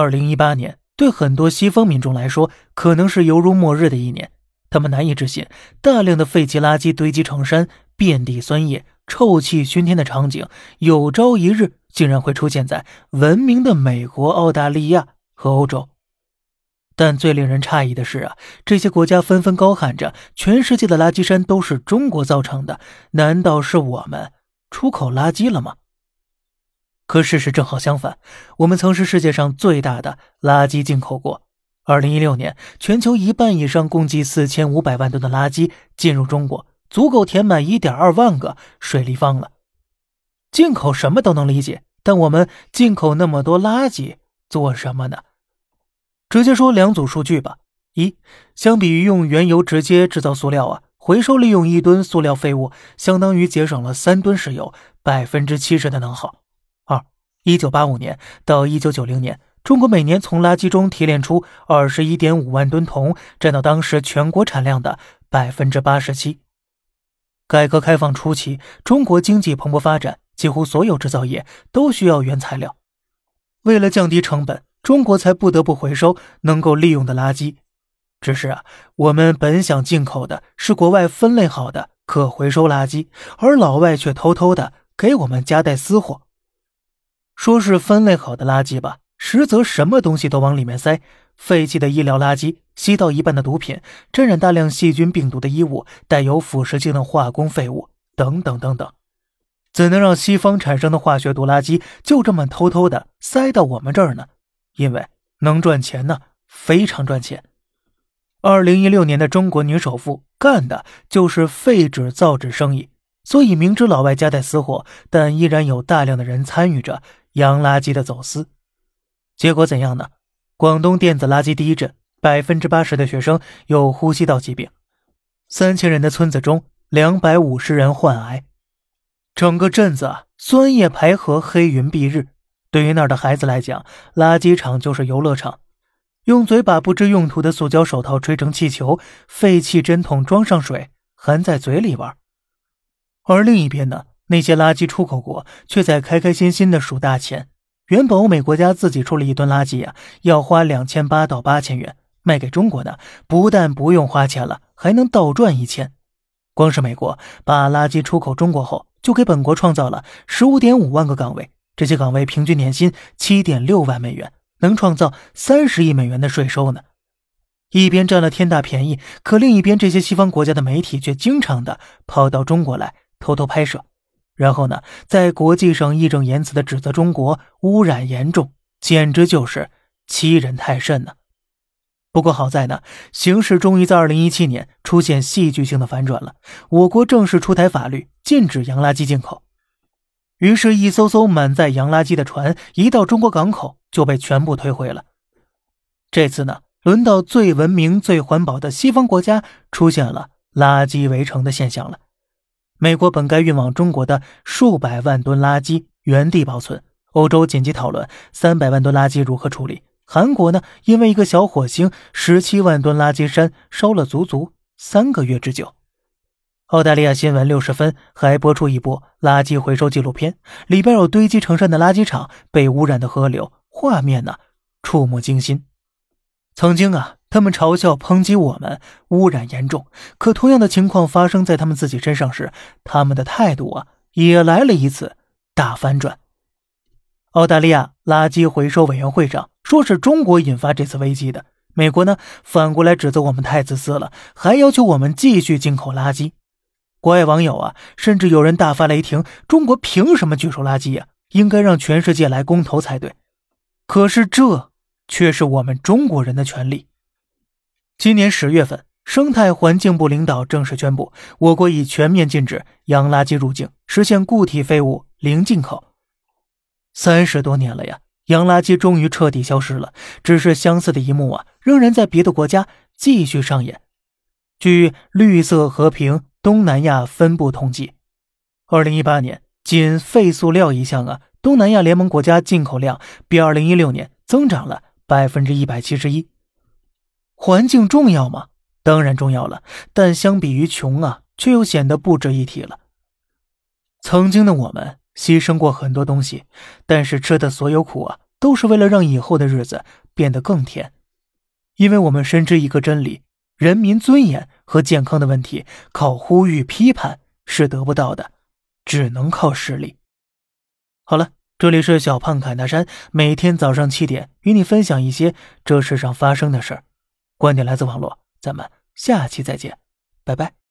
二零一八年对很多西方民众来说，可能是犹如末日的一年。他们难以置信，大量的废弃垃圾堆积成山，遍地酸液，臭气熏天的场景，有朝一日竟然会出现在文明的美国、澳大利亚和欧洲。但最令人诧异的是啊，这些国家纷纷高喊着：“全世界的垃圾山都是中国造成的，难道是我们出口垃圾了吗？”可事实正好相反，我们曾是世界上最大的垃圾进口国。二零一六年，全球一半以上，共计四千五百万吨的垃圾进入中国，足够填满一点二万个水立方了。进口什么都能理解，但我们进口那么多垃圾做什么呢？直接说两组数据吧：一，相比于用原油直接制造塑料啊，回收利用一吨塑料废物，相当于节省了三吨石油，百分之七十的能耗。一九八五年到一九九零年。中国每年从垃圾中提炼出二十一点五万吨铜，占到当时全国产量的百分之八十七。改革开放初期，中国经济蓬勃发展，几乎所有制造业都需要原材料。为了降低成本，中国才不得不回收能够利用的垃圾。只是啊，我们本想进口的是国外分类好的可回收垃圾，而老外却偷偷的给我们夹带私货，说是分类好的垃圾吧。实则什么东西都往里面塞，废弃的医疗垃圾、吸到一半的毒品、沾染大量细菌病毒的衣物、带有腐蚀性的化工废物等等等等，怎能让西方产生的化学毒垃圾就这么偷偷的塞到我们这儿呢？因为能赚钱呢，非常赚钱。二零一六年的中国女首富干的就是废纸造纸生意，所以明知老外夹带私货，但依然有大量的人参与着洋垃圾的走私。结果怎样呢？广东电子垃圾第一镇，百分之八十的学生有呼吸道疾病，三千人的村子中，两百五十人患癌，整个镇子啊，酸液排河，黑云蔽日。对于那儿的孩子来讲，垃圾场就是游乐场，用嘴把不知用途的塑胶手套吹成气球，废弃针筒装上水，含在嘴里玩。而另一边呢，那些垃圾出口国却在开开心心的数大钱。原本欧美国家自己处理一吨垃圾呀，要花两千八到八千元，卖给中国的不但不用花钱了，还能倒赚一千。光是美国把垃圾出口中国后，就给本国创造了十五点五万个岗位，这些岗位平均年薪七点六万美元，能创造三十亿美元的税收呢。一边占了天大便宜，可另一边这些西方国家的媒体却经常的跑到中国来偷偷拍摄。然后呢，在国际上义正言辞地指责中国污染严重，简直就是欺人太甚呢。不过好在呢，形势终于在二零一七年出现戏剧性的反转了。我国正式出台法律，禁止洋垃圾进口。于是，一艘艘满载洋垃圾的船一到中国港口就被全部退回了。这次呢，轮到最文明、最环保的西方国家出现了垃圾围城的现象了。美国本该运往中国的数百万吨垃圾原地保存，欧洲紧急讨论三百万吨垃圾如何处理。韩国呢，因为一个小火星，十七万吨垃圾山烧了足足三个月之久。澳大利亚新闻六十分还播出一部垃圾回收纪录片，里边有堆积成山的垃圾场、被污染的河流，画面呢触目惊心。曾经啊。他们嘲笑、抨击我们污染严重，可同样的情况发生在他们自己身上时，他们的态度啊，也来了一次大反转。澳大利亚垃圾回收委员会上说是中国引发这次危机的，美国呢反过来指责我们太自私了，还要求我们继续进口垃圾。国外网友啊，甚至有人大发雷霆：中国凭什么拒收垃圾呀？应该让全世界来公投才对。可是这却是我们中国人的权利。今年十月份，生态环境部领导正式宣布，我国已全面禁止洋垃圾入境，实现固体废物零进口。三十多年了呀，洋垃圾终于彻底消失了。只是相似的一幕啊，仍然在别的国家继续上演。据绿色和平东南亚分部统计，二零一八年仅废塑料一项啊，东南亚联盟国家进口量比二零一六年增长了百分之一百七十一。环境重要吗？当然重要了，但相比于穷啊，却又显得不值一提了。曾经的我们牺牲过很多东西，但是吃的所有苦啊，都是为了让以后的日子变得更甜。因为我们深知一个真理：人民尊严和健康的问题，靠呼吁批判是得不到的，只能靠实力。好了，这里是小胖侃大山，每天早上七点与你分享一些这世上发生的事儿。观点来自网络，咱们下期再见，拜拜。